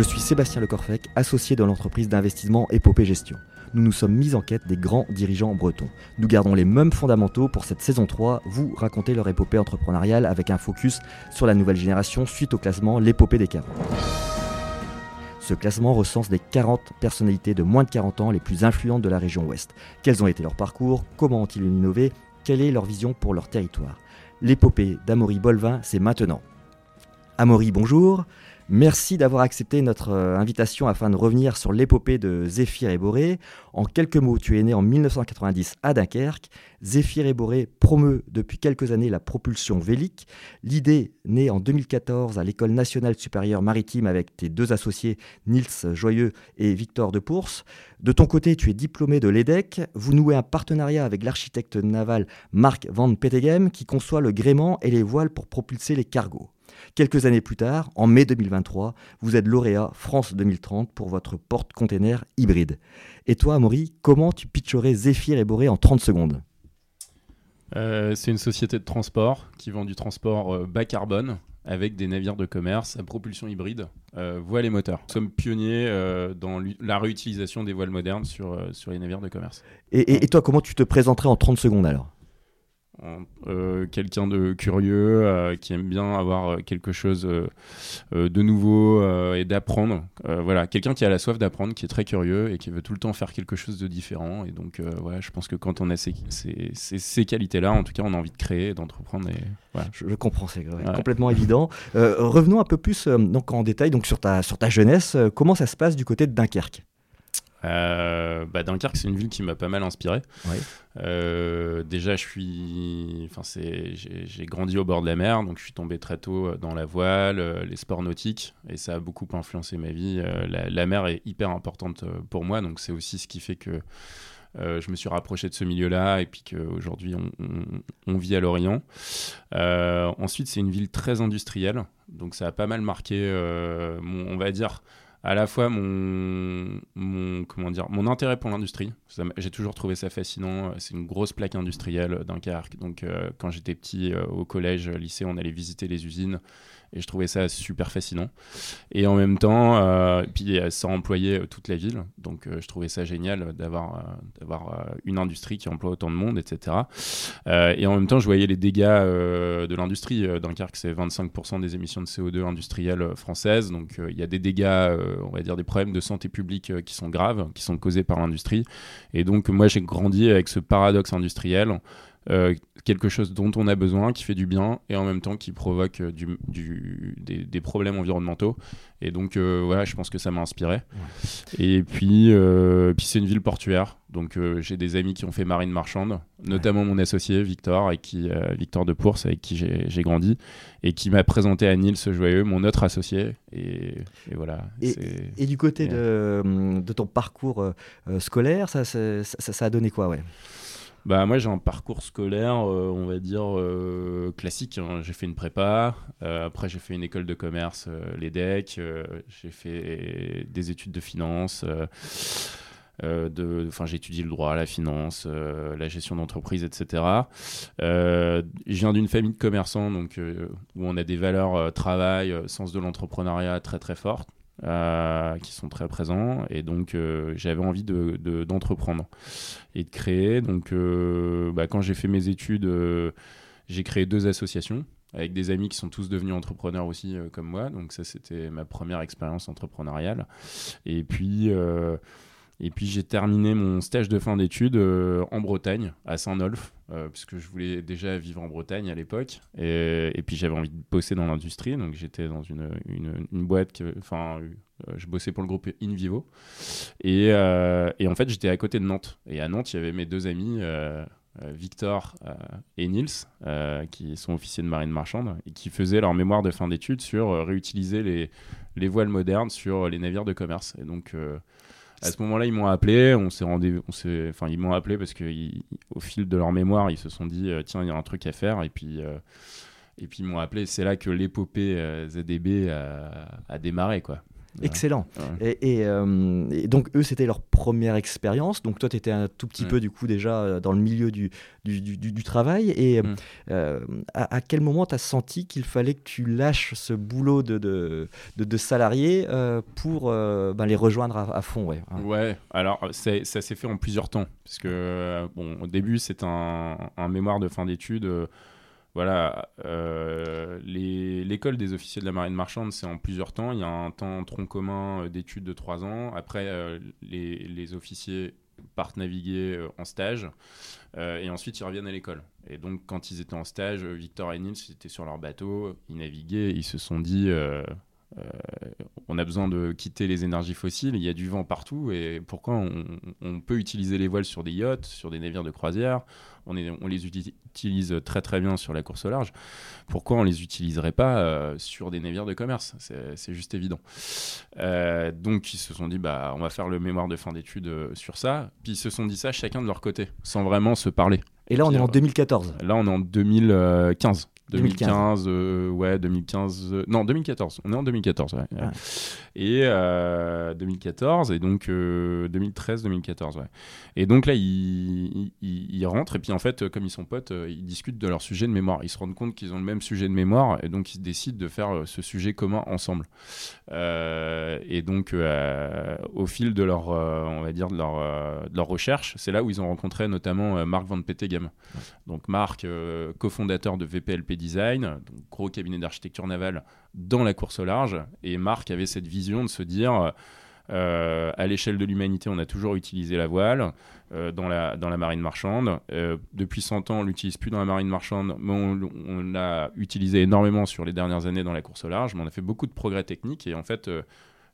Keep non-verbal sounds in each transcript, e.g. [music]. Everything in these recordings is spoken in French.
Je suis Sébastien Lecorfec, associé de l'entreprise d'investissement Épopée Gestion. Nous nous sommes mis en quête des grands dirigeants bretons. Nous gardons les mêmes fondamentaux pour cette saison 3, vous racontez leur épopée entrepreneuriale avec un focus sur la nouvelle génération suite au classement L'épopée des 40. Ce classement recense les 40 personnalités de moins de 40 ans les plus influentes de la région ouest. Quels ont été leurs parcours? Comment ont-ils innové? Quelle est leur vision pour leur territoire? L'épopée d'Amaury Bolvin, c'est maintenant. Amaury, bonjour. Merci d'avoir accepté notre euh, invitation afin de revenir sur l'épopée de Zéphyr et Boré. En quelques mots, tu es né en 1990 à Dunkerque. Zéphyr et Boré promeut depuis quelques années la propulsion vélique. L'idée née en 2014 à l'École nationale supérieure maritime avec tes deux associés Nils Joyeux et Victor de Pours. De ton côté, tu es diplômé de l'EDEC. Vous nouez un partenariat avec l'architecte naval Marc Van Petegem qui conçoit le gréement et les voiles pour propulser les cargos. Quelques années plus tard, en mai 2023, vous êtes lauréat France 2030 pour votre porte-container hybride. Et toi, Amaury, comment tu pitcherais Zephyr et Boré en 30 secondes? Euh, C'est une société de transport qui vend du transport euh, bas carbone avec des navires de commerce à propulsion hybride, euh, voiles et moteurs. Nous sommes pionniers dans la réutilisation des voiles modernes sur, sur les navires de commerce. et toi, comment tu te présenterais en 30 secondes alors? Euh, quelqu'un de curieux euh, qui aime bien avoir euh, quelque chose de nouveau et d'apprendre. voilà, quelqu'un qui a la soif d'apprendre, qui est très curieux et qui veut tout le temps faire quelque chose de différent. Et donc, voilà, je pense que quand on a ces, ces, ces, qualités-là, en tout cas, on a envie de créer, d'entreprendre. Et, voilà. je, comprends, c'est complètement évident. revenons un peu plus donc, en détail donc, sur, ta, sur ta jeunesse. comment ça se passe du côté de Dunkerque? Euh, bah Dunkerque, c'est une ville qui m'a pas mal inspiré. Euh, déjà, je suis, enfin, c'est, j'ai grandi au bord de la mer, donc je suis tombé très tôt euh, dans la voile, les sports nautiques, et ça a beaucoup influencé ma vie. La, mer est hyper importante pour moi, donc c'est aussi ce qui fait que je me suis rapproché de ce milieu-là, et puis qu'aujourd'hui on, on, vit à Lorient. ensuite, c'est une ville très industrielle, donc ça a pas mal marqué, mon, on va dire à la fois mon, comment dire, mon intérêt pour l'industrie. J'ai toujours trouvé ça fascinant. C'est une grosse plaque industrielle d'un Dunkerque. Donc, euh, quand j'étais petit, euh, au collège, lycée, on allait visiter les usines et je trouvais ça super fascinant. Et en même temps, euh, puis ça employait toute la ville, donc je trouvais ça génial d'avoir d'avoir une industrie qui emploie autant de monde, etc. et en même temps, je voyais les dégâts de l'industrie. Dunkerque, c'est 25% des émissions de CO2 industrielles françaises, donc il y a des dégâts, on va dire des problèmes de santé publique qui sont graves, qui sont causés par l'industrie. Et donc, moi, j'ai grandi avec ce paradoxe industriel. Euh, quelque chose dont on a besoin, qui fait du bien et en même temps qui provoque euh, du, du, des, problèmes environnementaux. Et donc, euh, voilà, je pense que ça m'a inspiré. Et puis, puis c'est une ville portuaire. Donc, j'ai des amis qui ont fait marine marchande, notamment mon associé Victor, avec qui, Victor de Pours, avec qui j'ai grandi, et qui m'a présenté à Nils Joyeux, mon autre associé. Et, voilà. Et, et, du côté de, de, ton parcours scolaire, ça, ça, ça, a donné quoi ouais? Bah, moi, j'ai un parcours scolaire, euh, on va dire, euh, classique. Hein. J'ai fait une prépa, euh, après, j'ai fait une école de commerce, l'EDEC, j'ai fait des études de finance. Enfin, j'ai étudié le droit, la finance, la gestion d'entreprise, etc. je viens d'une famille de commerçants, donc où on a des valeurs travail, sens de l'entrepreneuriat très très fortes. Euh, qui sont très présents. Et donc, euh, j'avais envie d'entreprendre de, et de créer. Donc, euh, bah, quand j'ai fait mes études, j'ai créé deux associations avec des amis qui sont tous devenus entrepreneurs aussi comme moi. Donc, ça, c'était ma première expérience entrepreneuriale. Et puis, et puis j'ai terminé mon stage de fin d'études euh, en Bretagne, à Saint-Nolf, euh, puisque je voulais déjà vivre en Bretagne à l'époque. Et, et, puis j'avais envie de bosser dans l'industrie, donc j'étais dans une, une, boîte, enfin, euh, je bossais pour le groupe InVivo. Et, et en fait, j'étais à côté de Nantes. Et à Nantes, il y avait mes deux amis. Victor et Nils, qui sont officiers de marine marchande et qui faisaient leur mémoire de fin d'études sur réutiliser les, les voiles modernes sur les navires de commerce. Et donc, à ce moment-là, ils m'ont appelé, on s'est rendu, on s'est, enfin, ils m'ont appelé parce que au fil de leur mémoire, ils se sont dit, euh, tiens, il y a un truc à faire, et puis, euh, et puis ils m'ont appelé. C'est là que l'épopée euh, ZDB a, démarré, quoi. Excellent. Et, donc, eux, c'était leur première expérience. Donc, toi, tu étais un tout petit peu, du coup, déjà dans le milieu du, du, travail. Et mm. à, quel moment tu as senti qu'il fallait que tu lâches ce boulot de, de, de, salarié pour ben, les rejoindre à, fond Ouais, ouais alors ça s'est fait en plusieurs temps. Parce que, bon, au début, c'est un, un, mémoire de fin d'études voilà, euh, l'école des officiers de la marine marchande, c'est en plusieurs temps. Il y a un temps tronc commun euh, d'études de trois ans. Après, euh, les, officiers partent naviguer en stage et ensuite ils reviennent à l'école. Et donc, quand ils étaient en stage, Victor et Nils étaient sur leur bateau, ils naviguaient, ils se sont dit on a besoin de quitter les énergies fossiles, il y a du vent partout, et pourquoi on, peut utiliser les voiles sur des yachts, sur des navires de croisière, on, les utilise très très bien sur la course au large, pourquoi on les utiliserait pas euh, sur des navires de commerce? C'est juste évident. Euh, donc ils se sont dit, bah, on va faire le mémoire de fin d'études sur ça, puis ils se sont dit ça chacun de leur côté, sans vraiment se parler. Et là, on est en 2014. Là, on est en 2015. 2015, euh, ouais, 2015, euh, non, 2014. On est en 2014, ouais. Et 2014, euh, et donc 2013, 2014, ouais. Et donc là, ils, ils, rentrent, et puis en fait, comme ils sont potes, ils discutent de leur sujet de mémoire. Ils se rendent compte qu'ils ont le même sujet de mémoire, et donc ils décident de faire ce sujet commun ensemble. et donc, au fil de leur, on va dire, de leur, de leur recherche, c'est là où ils ont rencontré notamment Marc Van Petegem. Donc Marc, cofondateur de VPLP Design, gros cabinet d'architecture navale dans la course au large. Et Marc avait cette vision de se dire, euh, à l'échelle de l'humanité, on a toujours utilisé la voile euh, dans, la, dans la marine marchande. Euh, depuis 100 ans, on l'utilise plus dans la marine marchande, mais on, l'a utilisé énormément sur les dernières années dans la course au large. Mais on a fait beaucoup de progrès techniques et en fait,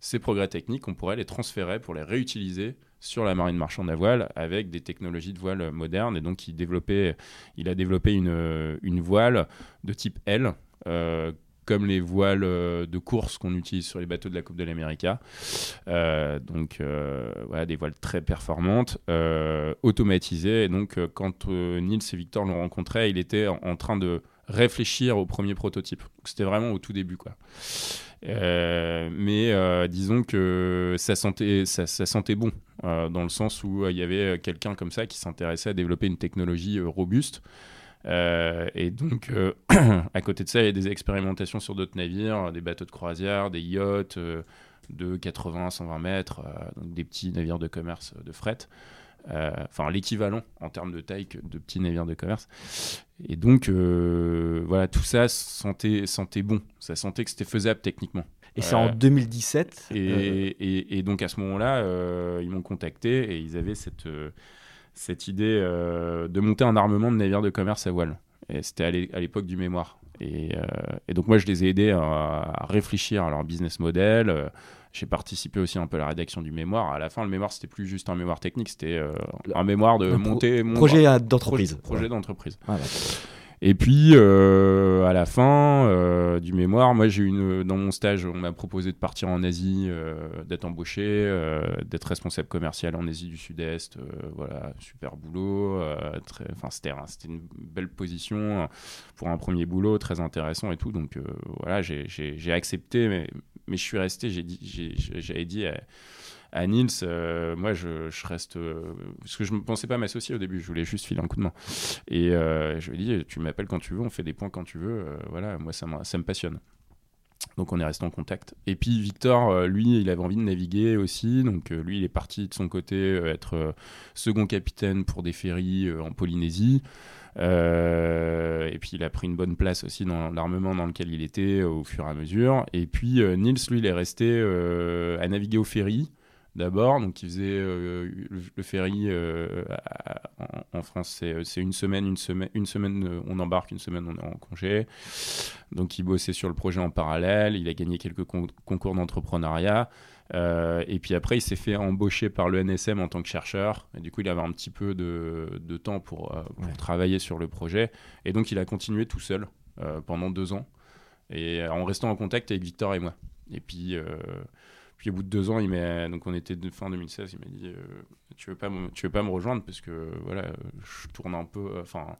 ces progrès techniques, on pourrait les transférer pour les réutiliser sur la marine marchande à voile avec des technologies de voile modernes. Et donc, il, développait, il a développé une, une voile de type L. Euh, comme les voiles euh, de course qu'on utilise sur les bateaux de la Coupe de l'Amérique. Euh, donc voilà, des voiles très performantes, automatisées. Et donc quand Nils et Victor l'ont rencontré, il était en, train de réfléchir au premier prototype. C'était vraiment au tout début. quoi. Euh, mais euh, disons que ça sentait, ça, sentait bon, euh, dans le sens où il y avait quelqu'un comme ça qui s'intéressait à développer une technologie robuste. et donc, [clears throat] à côté de ça, il y a des expérimentations sur d'autres navires, des bateaux de croisière, des yachts de 80 120 mètres, donc des petits navires de commerce de fret. Enfin l'équivalent en termes de taille de petits navires de commerce. Et donc, euh, voilà, tout ça sentait, sentait bon, ça sentait que c'était faisable techniquement. Et c'est en 2017 et, et, et, donc à ce moment-là, euh, ils m'ont contacté et ils avaient cette, cette idée de monter un armement de navires de commerce à voile. Et c'était à l'époque du mémoire. Et, et, donc moi, je les ai aidés à, à réfléchir à leur business model, j'ai participé aussi un peu à la rédaction du mémoire. À la fin, le mémoire, c'était plus juste un mémoire technique, c'était euh, un mémoire de monter. projet d'entreprise. Projet, d'entreprise. Et puis, euh, à la fin euh, du mémoire, moi, j'ai une dans mon stage, on m'a proposé de partir en Asie, d'être embauché, d'être responsable commercial en Asie du Sud-Est. voilà, super boulot. Enfin, c'était une belle position pour un premier boulot, très intéressant et tout. Donc, voilà, j'ai accepté, mais mais je suis resté, j'avais dit, à, à Nils, euh, moi je, reste. Euh, parce que je ne pensais pas m'associer au début, je voulais juste filer un coup de main. Et euh, je lui ai dit, tu m'appelles quand tu veux, on fait des points quand tu veux, voilà, moi ça me passionne. Donc on est resté en contact. Et puis Victor, lui, il avait envie de naviguer aussi. Donc lui, il est parti de son côté être second capitaine pour des ferries en Polynésie. Euh, et puis il a pris une bonne place aussi dans l'armement dans lequel il était au fur et à mesure. Et puis euh, Nils, lui, il est resté euh, à naviguer au ferry d'abord. Donc il faisait le, ferry en, France, c'est une semaine, une semaine, une semaine on embarque, une semaine on est en congé. Donc il bossait sur le projet en parallèle. Il a gagné quelques concours d'entrepreneuriat. Euh, et puis après, il s'est fait embaucher par le NSM en tant que chercheur. Et du coup, il avait un petit peu de, de temps pour, euh, travailler sur le projet. Et donc, il a continué tout seul euh, pendant deux ans. Et en restant en contact avec Victor et moi. Et puis, puis au bout de deux ans, il donc on était de fin 2016, il m'a dit Tu veux pas tu veux pas me rejoindre Parce que voilà, je tourne un peu. Enfin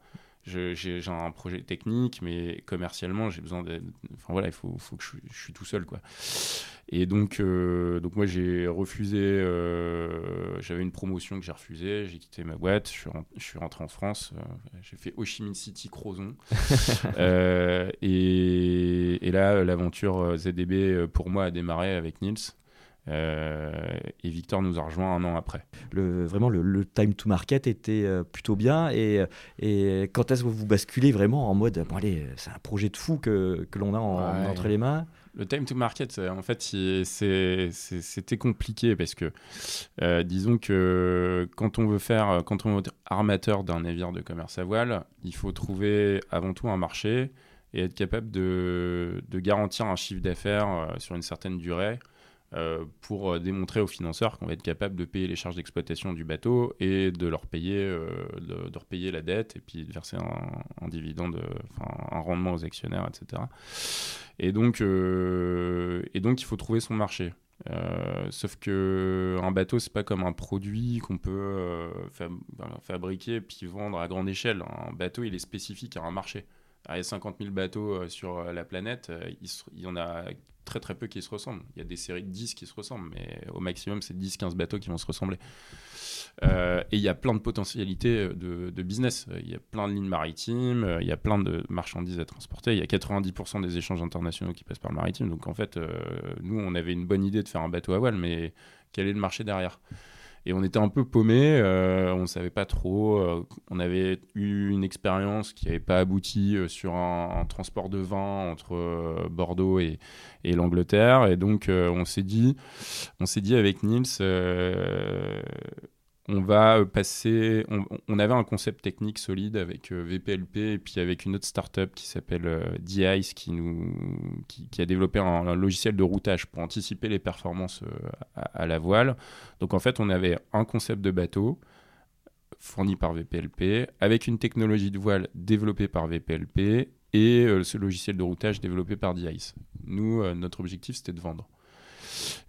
j'ai un projet technique, mais commercialement, j'ai besoin de. Enfin voilà, il faut, faut que je, je, suis tout seul, quoi. Et donc, euh, donc moi, j'ai refusé. Euh, j'avais une promotion que j'ai refusée. J'ai quitté ma boîte. Je suis, je suis rentré en France. Euh, j'ai fait Ho Chi Minh City, Crozon. [laughs] et, et, là, l'aventure ZDB pour moi a démarré avec Nils. Et Victor nous a rejoint un an après. Le, vraiment, le, time to market était plutôt bien. Et, et quand est-ce que vous basculez vraiment en mode, bon allez, c'est un projet de fou que, que l'on a entre les mains? Le time to market, en fait, c'était compliqué parce que, euh, disons que quand on veut faire, quand on veut être armateur d'un navire de commerce à voile, il faut trouver avant tout un marché et être capable de, de garantir un chiffre d'affaires euh, sur une certaine durée euh, pour euh, démontrer aux financeurs qu'on va être capable de payer les charges d'exploitation du bateau et de leur payer, euh, de, repayer la dette et puis de verser un, dividende, un rendement aux actionnaires, etc. Et donc, et donc il faut trouver son marché. sauf que un bateau, c'est pas comme un produit qu'on peut fabriquer puis vendre à grande échelle. Un bateau, il est spécifique à un marché. il y a 50 000 bateaux sur la planète, il y en a très très peu qui se ressemblent. Il y a des séries de 10 qui se ressemblent, mais au maximum, c'est 10-15 bateaux qui vont se ressembler. Euh, et il y a plein de potentialités de, business. Il y a plein de lignes maritimes, euh, il y a plein de marchandises à transporter. Il y a 90% des échanges internationaux qui passent par le maritime. Donc en fait, euh, nous, on avait une bonne idée de faire un bateau à voile, mais quel est le marché derrière? Et on était un peu paumé, euh, on ne savait pas trop. Euh, on avait eu une expérience qui n'avait pas abouti euh, sur un, transport de vin entre Bordeaux et, et l'Angleterre. Et donc, on s'est dit, on s'est dit avec Niels, on va passer. On, avait un concept technique solide avec VPLP et puis avec une autre startup qui s'appelle euh, qui, nous, qui, a développé un, logiciel de routage pour anticiper les performances à, la voile. Donc en fait, on avait un concept de bateau fourni par VPLP avec une technologie de voile développée par VPLP et ce logiciel de routage développé par DICE. Nous, notre objectif, c'était de vendre.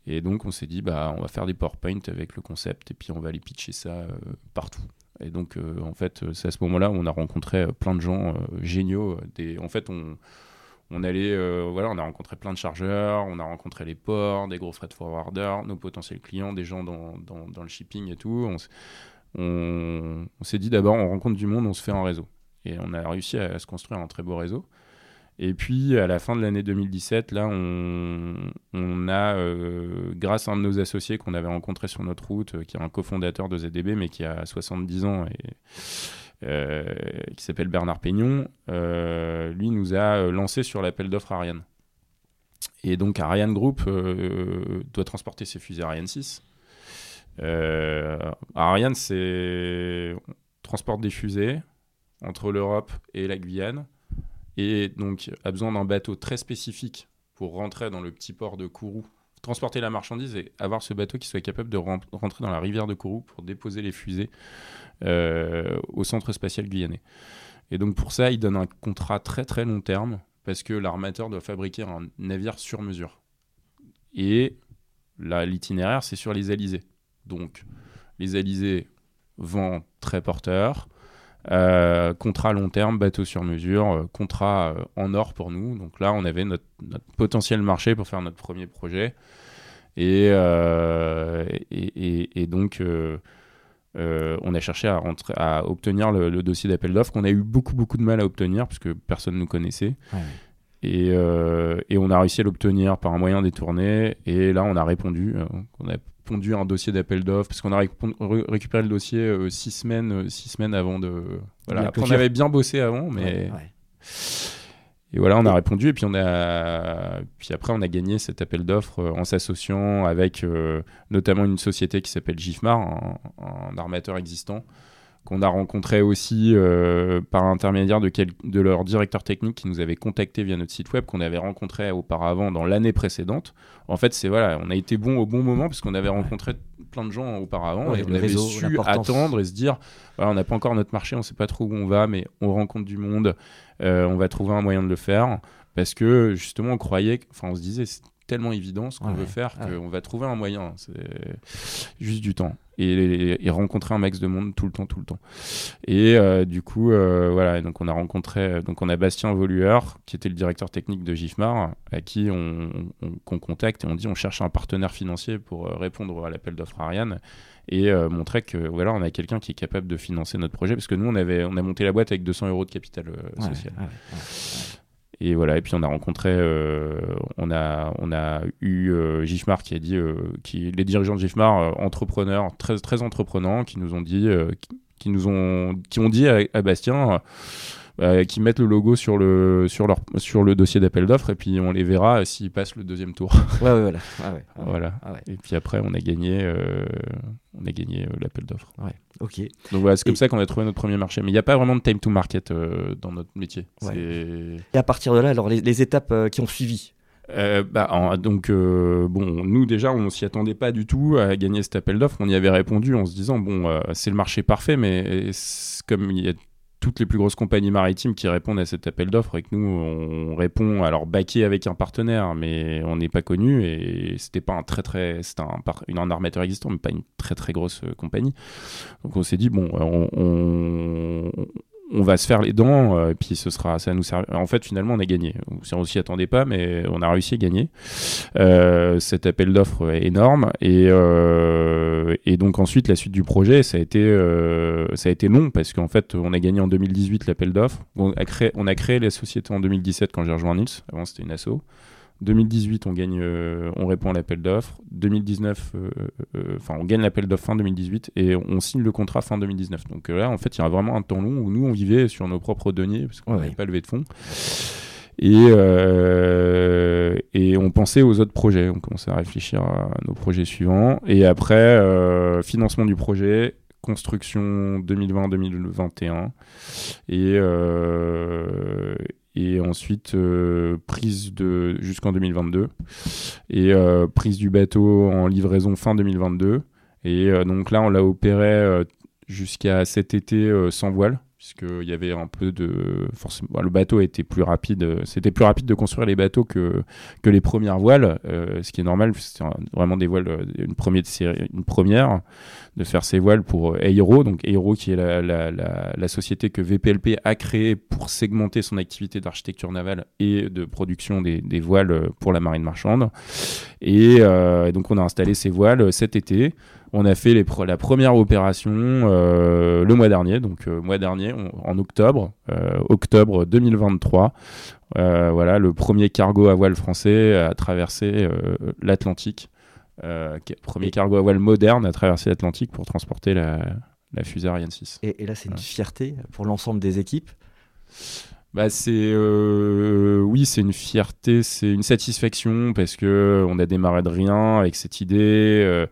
Et donc on s'est dit, bah, on va faire des PowerPoint avec le concept et puis on va aller pitcher ça euh, partout. Et donc euh, en fait, c'est à ce moment-là où on a rencontré euh, plein de gens géniaux. En fait, on, on allait, voilà, on a rencontré plein de chargeurs, on a rencontré les ports, des gros freight forwarders, nos potentiels clients, des gens dans, dans, le shipping et tout. On, s'est dit d'abord, on rencontre du monde, on se fait un réseau. Et on a réussi à, se construire un très beau réseau. Et puis, à la fin de l'année 2017, là, on, a, euh, grâce à un de nos associés qu'on avait rencontré sur notre route, euh, qui est un cofondateur de ZDB, mais qui a 70 ans et euh, qui s'appelle Bernard Peignon, lui nous a lancé sur l'appel d'offres Ariane. Et donc, Ariane Group doit transporter ses fusées Ariane 6. Ariane, c'est transporte des fusées entre l'Europe et la Guyane et donc a besoin d'un bateau très spécifique pour rentrer dans le petit port de Kourou, transporter la marchandise et avoir ce bateau qui soit capable de rentrer dans la rivière de Kourou pour déposer les fusées euh, au centre spatial guyanais. Et donc pour ça, il donne un contrat très très long terme parce que l'armateur doit fabriquer un navire sur mesure. Et l'itinéraire, c'est sur les Alizés. Donc les Alizés, vent très porteur, euh, contrat long terme, bateau sur mesure, euh, contrat euh, en or pour nous. Donc là, on avait notre, potentiel marché pour faire notre premier projet. Et, et, donc, on a cherché à, à obtenir le, dossier d'appel d'offres qu'on a eu beaucoup, beaucoup de mal à obtenir parce que personne ne nous connaissait. Et, et, on a réussi à l'obtenir par un moyen détourné. Et là, on a répondu. on a un dossier d'appel d'offres parce qu'on a récupéré le dossier euh, six semaines, euh, six semaines avant de. Voilà. on avait bien bossé avant, mais. Et voilà, on a répondu et puis on a, puis après on a gagné cet appel d'offres euh, en s'associant avec notamment une société qui s'appelle Gifmar, un, armateur existant, qu'on a rencontré aussi euh, par l'intermédiaire de, de leur directeur technique qui nous avait contacté via notre site web, qu'on avait rencontré auparavant dans l'année précédente. En fait, c'est voilà, on a été bon au bon moment parce qu'on avait rencontré plein de gens auparavant et on avait su attendre et se dire voilà, on n'a pas encore notre marché, on ne sait pas trop où on va, mais on rencontre du monde, euh, on va trouver un moyen de le faire parce que justement on croyait, enfin on se disait tellement évident ce qu'on veut faire qu'on va trouver un moyen. C'est juste du temps. Et, rencontrer un max de monde tout le temps, tout le temps. Et euh, du coup, euh, voilà, donc on a rencontré, donc on a Bastien Volueur, qui était le directeur technique de Gifmar, à qui on, contacte et on dit on cherche un partenaire financier pour euh, répondre à l'appel d'offres Ariane et montrer que voilà, on a quelqu'un qui est capable de financer notre projet parce que nous on avait on a monté la boîte avec 200 euros de capital social. Et voilà, et puis on a rencontré, euh, on, a, on a eu euh, Gifmar qui a dit, euh, qui, les dirigeants de Gifmar, entrepreneurs, très, très entreprenants, qui nous ont dit, qui, nous ont, qui ont dit à Bastien, euh, qui mettent le logo sur le, sur leur, sur le dossier d'appel d'offres et puis on les verra s'ils passent le deuxième tour. Ouais, ouais, voilà. Ah [laughs] voilà. Ah et puis après, on a gagné, euh, on a gagné euh, l'appel d'offres. Ok. Donc voilà, c'est comme ça qu'on a trouvé notre premier marché. Mais il n'y a pas vraiment de time to market dans notre métier. Et à partir de là, alors les, étapes qui ont suivi? Bah, donc bon, nous déjà on s'y attendait pas du tout à gagner cet appel d'offres. On y avait répondu en se disant bon c'est le marché parfait, mais comme il y a toutes les plus grosses compagnies maritimes qui répondent à cet appel d'offres et que nous on répond alors baqué avec un partenaire mais on n'est pas connu et c'était pas un très très c'était un, un, armateur existant mais pas une très très grosse euh, compagnie. Donc on s'est dit bon on, on va se faire les dents, euh, puis ce sera, ça nous sert. En fait, finalement, on a gagné. On s'y attendait pas, mais on a réussi à gagner. Euh, cet appel d'offres est énorme, et, euh, et donc ensuite la suite du projet, ça a été, ça a été long parce qu'en fait, on a gagné en 2018 l'appel d'offres. On a créé, on a créé la société en 2017 quand j'ai rejoint Nils. Avant, c'était une asso. 2018, on gagne, euh, on répond à l'appel d'offres. 2019, euh, euh, enfin, on gagne l'appel d'offres fin 2018 et on signe le contrat fin 2019. Donc là, en fait, il y a vraiment un temps long où nous, on vivait sur nos propres deniers parce qu'on n'avait pas levé de fonds. Et, et on pensait aux autres projets. On commençait à réfléchir à nos projets suivants. Et après, financement du projet, construction 2020-2021 et, et ensuite euh, prise de jusqu'en 2022 et euh, prise du bateau en livraison fin 2022 et euh, donc là on l'a opéré jusqu'à cet été sans voile puisqu'il y avait un peu de forcément le bateau était plus rapide c'était plus rapide de construire les bateaux que, que les premières voiles ce qui est normal c'est vraiment des voiles une première série une première de faire ses voiles pour Aero, donc Aero qui est la, société que VPLP a créée pour segmenter son activité d'architecture navale et de production des, voiles pour la marine marchande. Euh, et, donc on a installé ces voiles cet été. On a fait les la première opération euh, le mois dernier, donc euh, mois dernier, en octobre, octobre 2023. voilà, le premier cargo à voile français à traverser l'Atlantique euh, premier cargo à voile moderne à traverser l'Atlantique pour transporter la, fusée Ariane 6. Et, là, c'est une fierté pour l'ensemble des équipes? Bah c'est euh, oui c'est une fierté c'est une satisfaction parce que on a démarré de rien avec cette idée euh,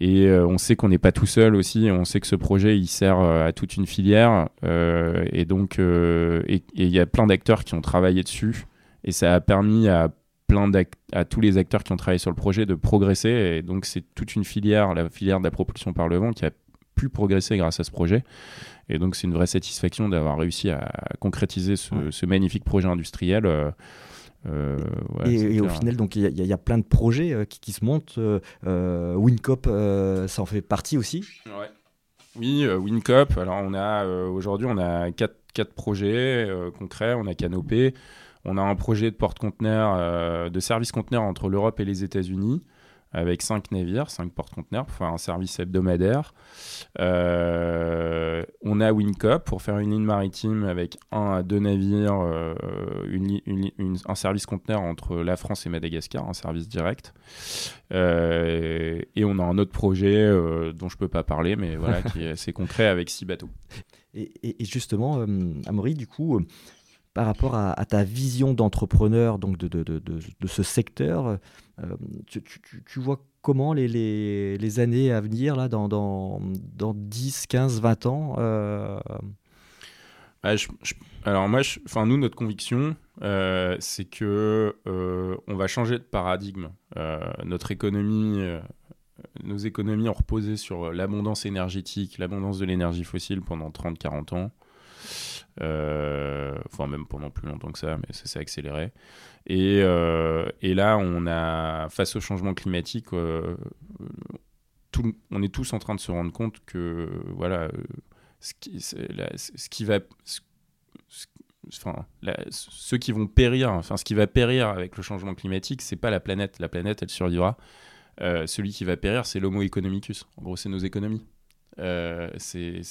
et on sait qu'on n'est pas tout seul aussi on sait que ce projet il sert à toute une filière et donc il y a plein d'acteurs qui ont travaillé dessus et ça a permis à plein à tous les acteurs qui ont travaillé sur le projet de progresser. Et donc, c'est toute une filière, la filière de la propulsion par le vent, qui a pu progresser grâce à ce projet. Et donc, c'est une vraie satisfaction d'avoir réussi à concrétiser ce, magnifique projet industriel. Euh, euh, et, au final, donc il y, a plein de projets euh, qui, se montent. Wincop, ça en fait partie aussi. Oui, Wincop. Alors on a aujourd'hui, on a quatre, quatre projets concrets. On a Canopé, on a un projet de porte-conteneurs, euh, de service conteneur entre l'Europe et les États-Unis, avec cinq navires, cinq porte-conteneurs pour faire un service hebdomadaire. Euh, on a Wincop pour faire une ligne maritime avec un à deux navires, euh, un service conteneur entre la France et Madagascar, un service direct. et on a un autre projet dont je ne peux pas parler, mais voilà, qui est assez concret avec six bateaux. [laughs] Et, justement, Amaury, du coup, par rapport à, ta vision d'entrepreneur donc de, ce secteur. Euh, tu, vois comment les, années à venir, là, dans, dans, dans 10, 15, 20 ans euh... Bah, alors moi, enfin nous, notre conviction, euh, c'est que on va changer de paradigme. notre économie, nos économies ont reposé sur l'abondance énergétique, l'abondance de l'énergie fossile pendant 30-40 ans. Enfin même pendant plus longtemps que ça, mais ça s'est accéléré. Et, et, là, on a, face au changement climatique, tout, on est tous en train de se rendre compte que voilà, ce qui, va, ceux qui vont périr, enfin, ce qui va périr avec le changement climatique, c'est pas la planète. La planète, elle survivra. Euh, celui qui va périr, c'est l'homo economicus. En gros, c'est nos économies. Euh, c'est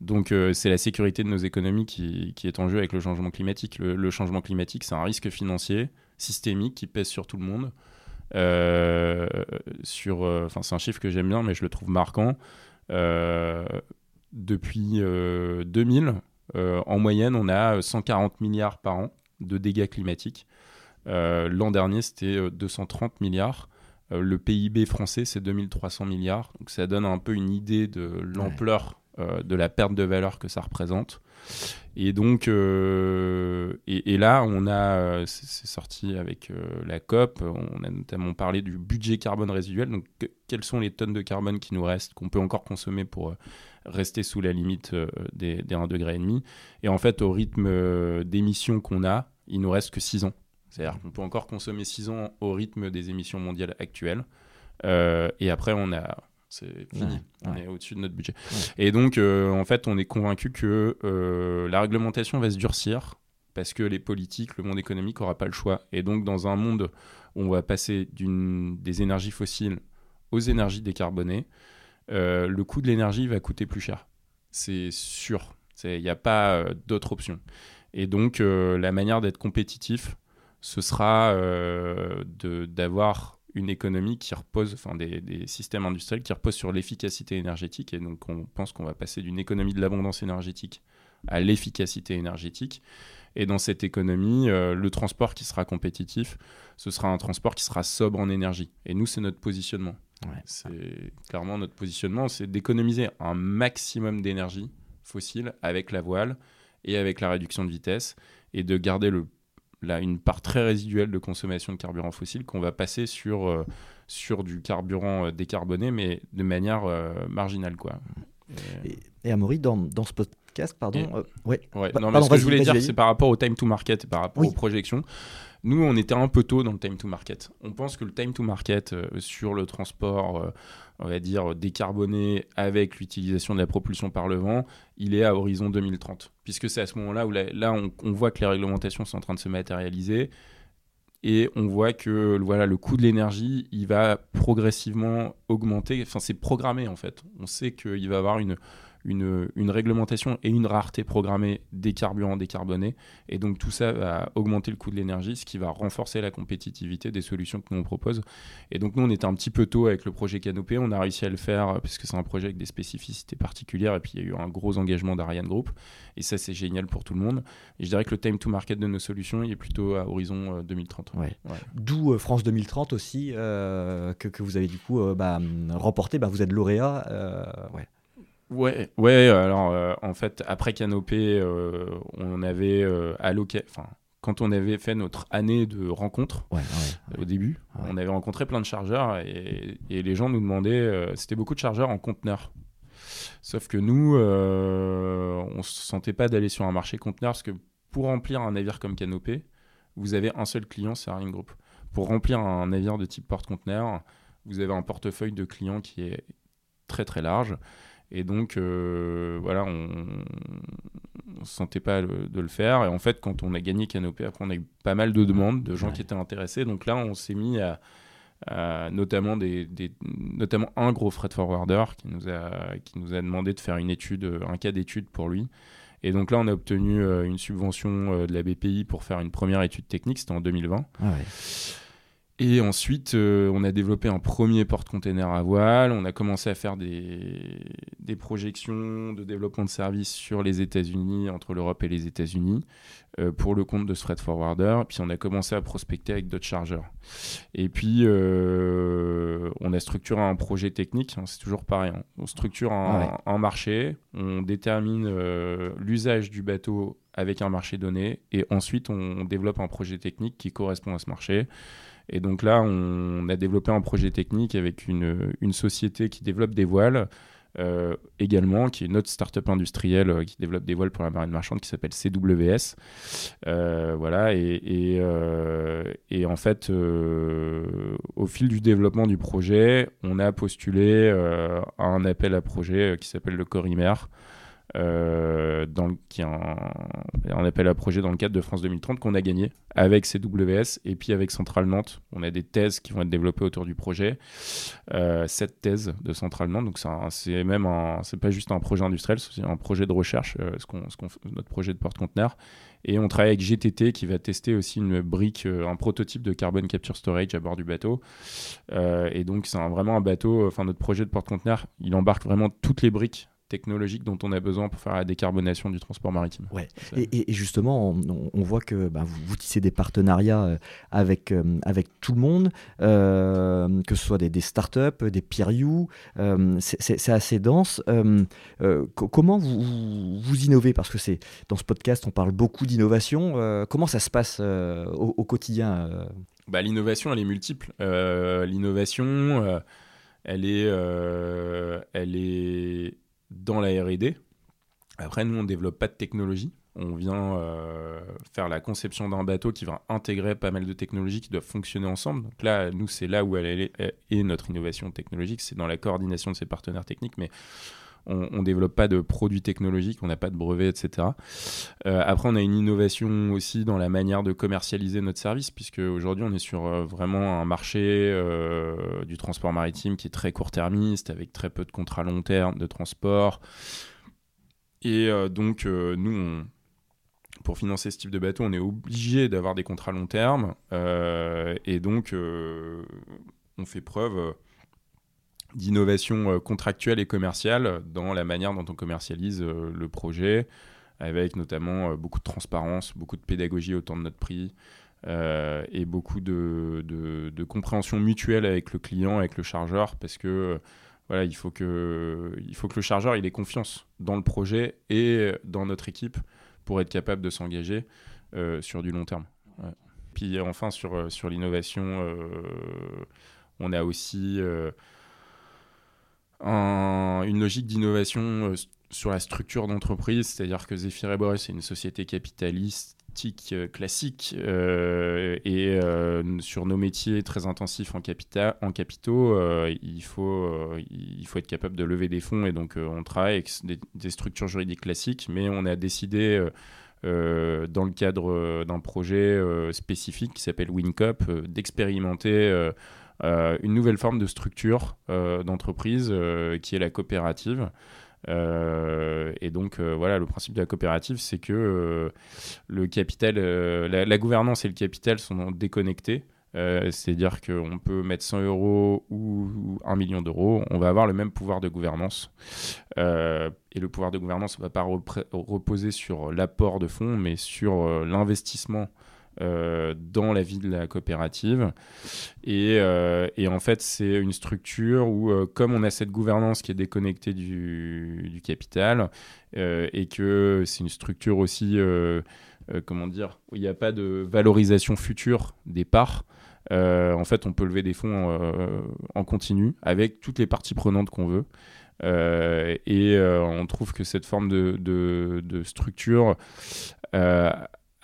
donc euh, c'est la sécurité de nos économies qui, est en jeu avec le changement climatique. Le, changement climatique, c'est un risque financier systémique qui pèse sur tout le monde. sur, enfin, c'est un chiffre que j'aime bien, mais je le trouve marquant. depuis 2000, euh, en moyenne, on a 140 milliards par an de dégâts climatiques. Euh, l'an dernier, c'était 230 euh, milliards. Le PIB français, c'est 2300 milliards. Donc ça donne un peu une idée de l'ampleur de la perte de valeur que ça représente. Et donc, et, là, on a, c'est sorti avec la COP, on a notamment parlé du budget carbone résiduel. Donc, quelles sont les tonnes de carbone qui nous restent, qu'on peut encore consommer pour rester sous la limite euh, des, des 1,5 degré. Et en fait, au rythme euh, d'émissions qu'on a, il nous reste que 6 ans. C'est-à-dire qu'on peut encore consommer 6 ans au rythme des émissions mondiales actuelles. Euh, et après, on a. C'est fini. on est au-dessus de notre budget. Et donc, en fait, on est convaincu que la réglementation va se durcir parce que les politiques, le monde économique n'aura pas le choix. Et donc, dans un monde où on va passer des énergies fossiles aux énergies décarbonées, euh, le coût de l'énergie va coûter plus cher. C'est sûr. Il n'y a pas euh, d'autre option. Et donc, euh, la manière d'être compétitif, ce sera d'avoir une économie qui repose, enfin des, des, systèmes industriels qui reposent sur l'efficacité énergétique. Et donc, on pense qu'on va passer d'une économie de l'abondance énergétique à l'efficacité énergétique. Et dans cette économie, le transport qui sera compétitif, ce sera un transport qui sera sobre en énergie. Et nous, c'est notre positionnement. C'est clairement notre positionnement, c'est d'économiser un maximum d'énergie fossile avec la voile et avec la réduction de vitesse et de garder le, une part très résiduelle de consommation de carburant fossile qu'on va passer sur, euh, sur du carburant euh, décarboné, mais de manière euh, marginale. Quoi. Et, et Amaury, dans, dans ce podcast, pardon, ouais. non, ce que je voulais dire, c'est par rapport au time to market, par rapport aux projections. Nous, on était un peu tôt dans le time to market. On pense que le time to market sur le transport, on va dire décarboné avec l'utilisation de la propulsion par le vent, il est à horizon 2030. Puisque c'est à ce moment-là où là, on, voit que les réglementations sont en train de se matérialiser et on voit que voilà, le coût de l'énergie, il va progressivement augmenter. Enfin, c'est programmé en fait. On sait qu'il va y avoir une, une, réglementation et une rareté programmée des carburants décarbonés. Et donc tout ça va augmenter le coût de l'énergie, ce qui va renforcer la compétitivité des solutions que nous on propose. Et donc nous, on était un petit peu tôt avec le projet Canopé. On a réussi à le faire euh, parce que c'est un projet avec des spécificités particulières. Et puis il y a eu un gros engagement d'Ariane Group. Et ça, c'est génial pour tout le monde. Et je dirais que le time to market de nos solutions, il est plutôt à horizon 2030. Euh, ouais. D'où euh, France 2030 aussi, que, vous avez du coup bah, remporté. Bah, vous êtes lauréat. ouais. Ouais, ouais. Alors, euh, en fait, après Canopé, euh, on avait euh, alloqué. Enfin, quand on avait fait notre année de rencontre au début, on avait rencontré plein de chargeurs et, les gens nous demandaient. C'était beaucoup de chargeurs en conteneur. Sauf que nous, on ne se sentait pas d'aller sur un marché conteneur parce que pour remplir un navire comme Canopé, vous avez un seul client, c'est Aring Group. Pour remplir un navire de type porte-conteneur, vous avez un portefeuille de clients qui est très très large. Et donc, euh, voilà, on ne se sentait pas de le faire. Et en fait, quand on a gagné Canopé, après, on a eu pas mal de demandes de gens qui étaient intéressés. Donc là, on s'est mis à, notamment, des, notamment un gros freight forwarder qui nous, a, qui nous a demandé de faire une étude, un cas d'étude pour lui. Et donc là, on a obtenu euh, une subvention euh, de la BPI pour faire une première étude technique, c'était en 2020. Ah ouais. Et ensuite, euh, on a développé un premier porte-container à voile. On a commencé à faire des, des, projections de développement de services sur les États-Unis, entre l'Europe et les États-Unis, euh, pour le compte de ce freight forwarder. Puis on a commencé à prospecter avec d'autres chargeurs. Et puis, euh, on a structuré un projet technique. Hein, c'est toujours pareil. Hein. On structure un, un, marché, on détermine l'usage du bateau avec un marché donné, et ensuite on développe un projet technique qui correspond à ce marché. Et donc là, on a développé un projet technique avec une, une société qui développe des voiles également, qui est une autre start-up industrielle qui développe des voiles pour la marine marchande qui s'appelle CWS. voilà, et, et, en fait, au fil du développement du projet, on a postulé un appel à projet qui s'appelle le Corimer. Euh, qui est un, appel à projet dans le cadre de France 2030 qu'on a gagné avec CWS et puis avec Centrale Nantes. On a des thèses qui vont être développées autour du projet. Euh, cette thèse de Centrale Nantes, donc c'est même c'est pas juste un projet industriel, c'est un projet de recherche, euh, ce qu'on, notre projet de porte-conteneur. Et on travaille avec GTT qui va tester aussi une brique, un prototype de carbon capture storage à bord du bateau. et donc c'est vraiment un bateau, enfin notre projet de porte-conteneur, il embarque vraiment toutes les briques technologiques dont on a besoin pour faire la décarbonation du transport maritime. Ouais. Et, justement, on, voit que bah, vous, tissez des partenariats euh, avec, euh, avec tout le monde, euh, que ce soit des, des startups, des peer you, c'est assez dense. comment vous, vous, innovez? Parce que c'est dans ce podcast, on parle beaucoup d'innovation. comment ça se passe au, au, quotidien bah, L'innovation, elle est multiple. L'innovation, elle est, elle est dans la RD. Après, nous, on ne développe pas de technologie. On vient euh, faire la conception d'un bateau qui va intégrer pas mal de technologies qui doivent fonctionner ensemble. Donc là, nous, c'est là où elle est, notre innovation technologique, c'est dans la coordination de ses partenaires techniques. Mais on ne développe pas de produits technologiques, on n'a pas de brevets, etc. Euh, après, on a une innovation aussi dans la manière de commercialiser notre service, puisque aujourd'hui, on est sur euh, vraiment un marché euh, du transport maritime qui est très court-termiste, avec très peu de contrats long terme de transport. Et donc, nous, pour financer ce type de bateau, on est obligé d'avoir des contrats long terme. et donc, on fait preuve d'innovation euh, contractuelle et commerciale dans la manière dont on commercialise euh, le projet, avec notamment euh, beaucoup de transparence, beaucoup de pédagogie autour de notre prix. et beaucoup de, de, compréhension mutuelle avec le client, avec le chargeur, parce que voilà, il faut que, il faut que le chargeur il ait confiance dans le projet et dans notre équipe pour être capable de s'engager sur du long terme. Puis enfin sur, sur l'innovation, on a aussi une logique d'innovation euh, sur la structure d'entreprise, c'est-à-dire que Zephyr et c'est une société capitalistique euh, classique euh, et sur nos métiers très intensifs en, capitaux, il, faut, être capable de lever des fonds. Et donc on travaille avec des, structures juridiques classiques, mais on a décidé dans le cadre d'un projet spécifique qui s'appelle WinCop d'expérimenter une nouvelle forme de structure euh, d'entreprise euh, qui est la coopérative. et donc voilà, le principe de la coopérative, c'est que le capital, la, gouvernance et le capital sont déconnectés. C'est-à-dire qu'on peut mettre 100 euros ou, 1 million d'euros, on va avoir le même pouvoir de gouvernance. et le pouvoir de gouvernance ne va pas reposer sur l'apport de fonds, mais sur l'investissement euh, dans la vie de la coopérative. Et, euh, en fait, c'est une structure où, euh, comme on a cette gouvernance qui est déconnectée du, capital, et que c'est une structure aussi, comment dire, où il n'y a pas de valorisation future des parts, en fait, on peut lever des fonds en continu avec toutes les parties prenantes qu'on veut. et on trouve que cette forme de structure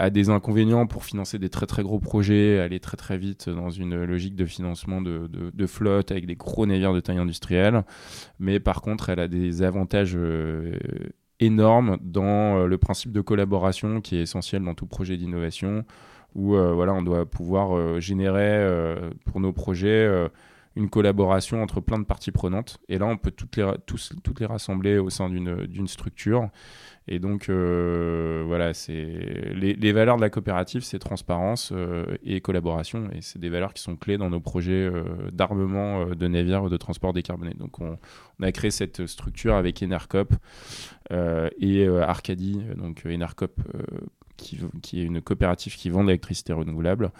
a des inconvénients pour financer des très très gros projets, aller très très vite dans une logique de financement de, de, flotte avec des gros navires de taille industrielle. Mais par contre, elle a des avantages euh, énormes dans euh, le principe de collaboration qui est essentiel dans tout projet d'innovation, où euh, voilà, on doit pouvoir générer pour nos projets une collaboration entre plein de parties prenantes. Et là, on peut toutes les, toutes les rassembler au sein d'une structure. Et donc, euh, voilà, c'est les, valeurs de la coopérative, c'est transparence euh, et collaboration. Et c'est des valeurs qui sont clés dans nos projets euh, d'armement de navires de transport décarboné. Donc, on, on, a créé cette structure avec Enercop et Arcadie. Donc, Enercop qui, est une coopérative qui vend de l'électricité renouvelable,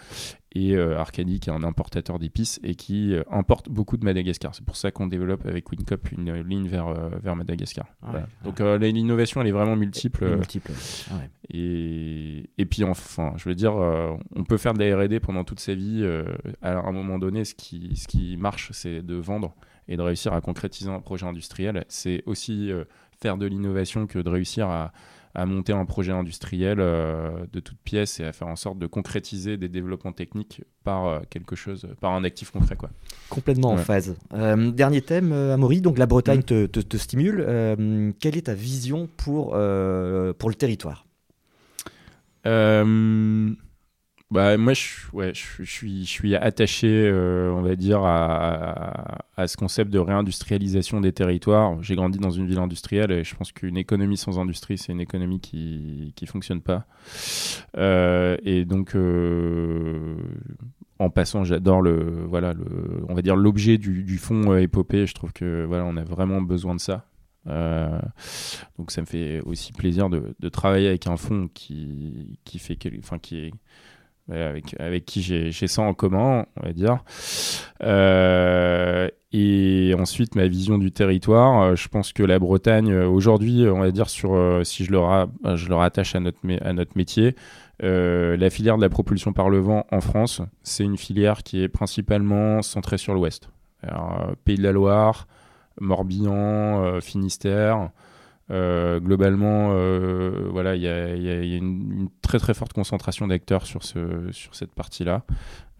et euh, Arcadie qui est un importateur d'épices et qui euh, importe beaucoup de Madagascar. C'est pour ça qu'on développe avec Wincop une ligne vers, euh, vers Madagascar. Donc l'innovation, elle est vraiment multiple. multiple. Et, et puis enfin, je veux dire, on peut faire de la R&D pendant toute sa vie. à un moment donné, ce qui, ce qui marche, c'est de vendre et de réussir à concrétiser un projet industriel. C'est aussi faire de l'innovation que de réussir à, à monter un projet industriel euh, de toutes pièces et à faire en sorte de concrétiser des développements techniques par euh, quelque chose, par un actif concret. Quoi. Complètement en phase. Euh, dernier thème, Amaury, donc la Bretagne mm. te, te, stimule. quelle est ta vision pour, pour le territoire? Bah, moi, je, ouais, je, suis, je suis attaché, euh, on va dire, à, à, ce concept de réindustrialisation des territoires. J'ai grandi dans une ville industrielle et je pense qu'une économie sans industrie, c'est une économie qui ne fonctionne pas. Euh, et donc, euh, en passant, j'adore le, voilà, le, on va dire l'objet du, du fond épopée. Je trouve que voilà, on a vraiment besoin de ça. donc ça me fait aussi plaisir de, de travailler avec un fonds qui, qui fait enfin qui est avec, avec qui j'ai ça en commun, on va dire. Euh, et ensuite, ma vision du territoire, euh, je pense que la Bretagne, euh, aujourd'hui, on va dire, sur, si je le, je rattache à notre, à notre métier, la filière de la propulsion par le vent en France, c'est une filière qui est principalement centrée sur l'ouest. Pays de la Loire, Morbihan, Finistère, euh, globalement, euh, voilà, il y a, une, très très forte concentration d'acteurs sur, ce, sur cette partie-là,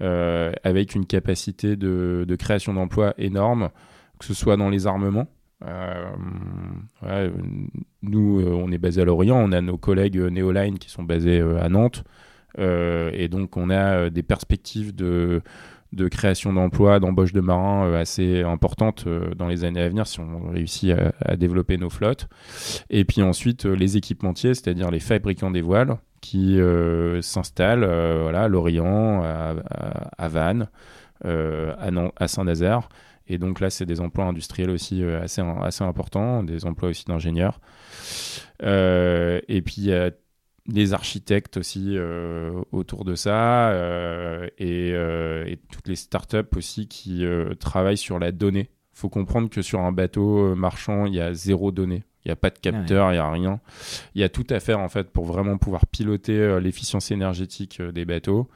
euh, avec une capacité de, création d'emplois énorme, que ce soit dans les armements. nous, on est basé à Lorient, on a nos collègues Neoline qui sont basés à Nantes, et donc on a des perspectives de de création d'emplois, d'embauche de marins euh, assez importante euh, dans les années à venir si on réussit à, développer nos flottes. Et puis ensuite, euh, les équipementiers, c'est-à-dire les fabricants des voiles qui s'installent à Lorient, à, Vannes, à, Saint-Nazaire. Et donc là, c'est des emplois industriels aussi assez, assez importants, des emplois aussi d'ingénieurs. et puis, des architectes aussi euh, autour de ça euh, euh, et, toutes les startups aussi qui travaillent sur la donnée. Il faut comprendre que sur un bateau marchand, il y a zéro donnée. Il n'y a pas de capteur, il n'y a rien. Il y a tout à faire en fait pour vraiment pouvoir piloter l'efficience énergétique des bateaux.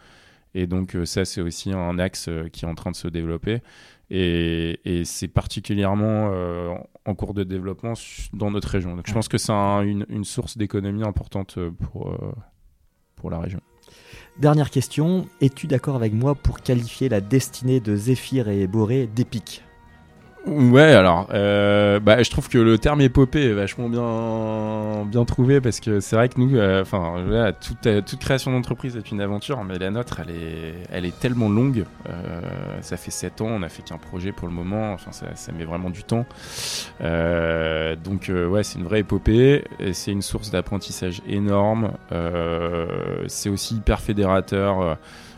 Et donc ça, c'est aussi un axe qui est en train de se développer. Et, c'est particulièrement euh, en cours de développement dans notre région. Donc je pense que c'est une, une, source d'économie importante euh, pour, euh, pour la région. Dernière question, es-tu d'accord avec moi pour qualifier la destinée de Zéphyr et Boré d'épique Ouais, alors, euh, bah, je trouve que le terme épopée est vachement bien, bien trouvé parce que c'est vrai que nous, euh, enfin, toute, euh, toute, création d'entreprise est une aventure, mais la nôtre, elle est, elle est tellement longue. ça fait 7 ans, on a fait qu'un projet pour le moment, enfin, ça, ça met vraiment du temps. donc, ouais, c'est une vraie épopée, c'est une source d'apprentissage énorme. c'est aussi hyper fédérateur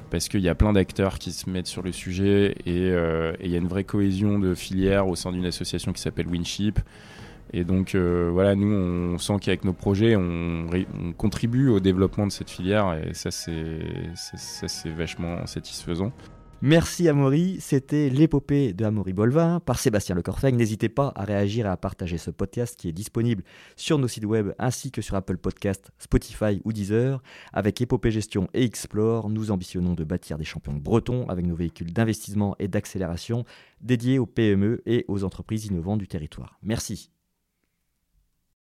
parce qu'il y a plein d'acteurs qui se mettent sur le sujet euh, et il y a une vraie cohésion de filière au sein d'une association qui s'appelle Winship. Et donc euh, voilà, nous on sent qu'avec nos projets, on, contribue au développement de cette filière et ça c'est vachement satisfaisant. Merci Amaury, c'était l'épopée de Amaury Bolvin par Sébastien Lecorfaigne. N'hésitez pas à réagir et à partager ce podcast qui est disponible sur nos sites web ainsi que sur Apple Podcast, Spotify ou Deezer. Avec Épopée Gestion et Explore, nous ambitionnons de bâtir des champions bretons avec nos véhicules d'investissement et d'accélération dédiés aux PME et aux entreprises innovantes du territoire. Merci.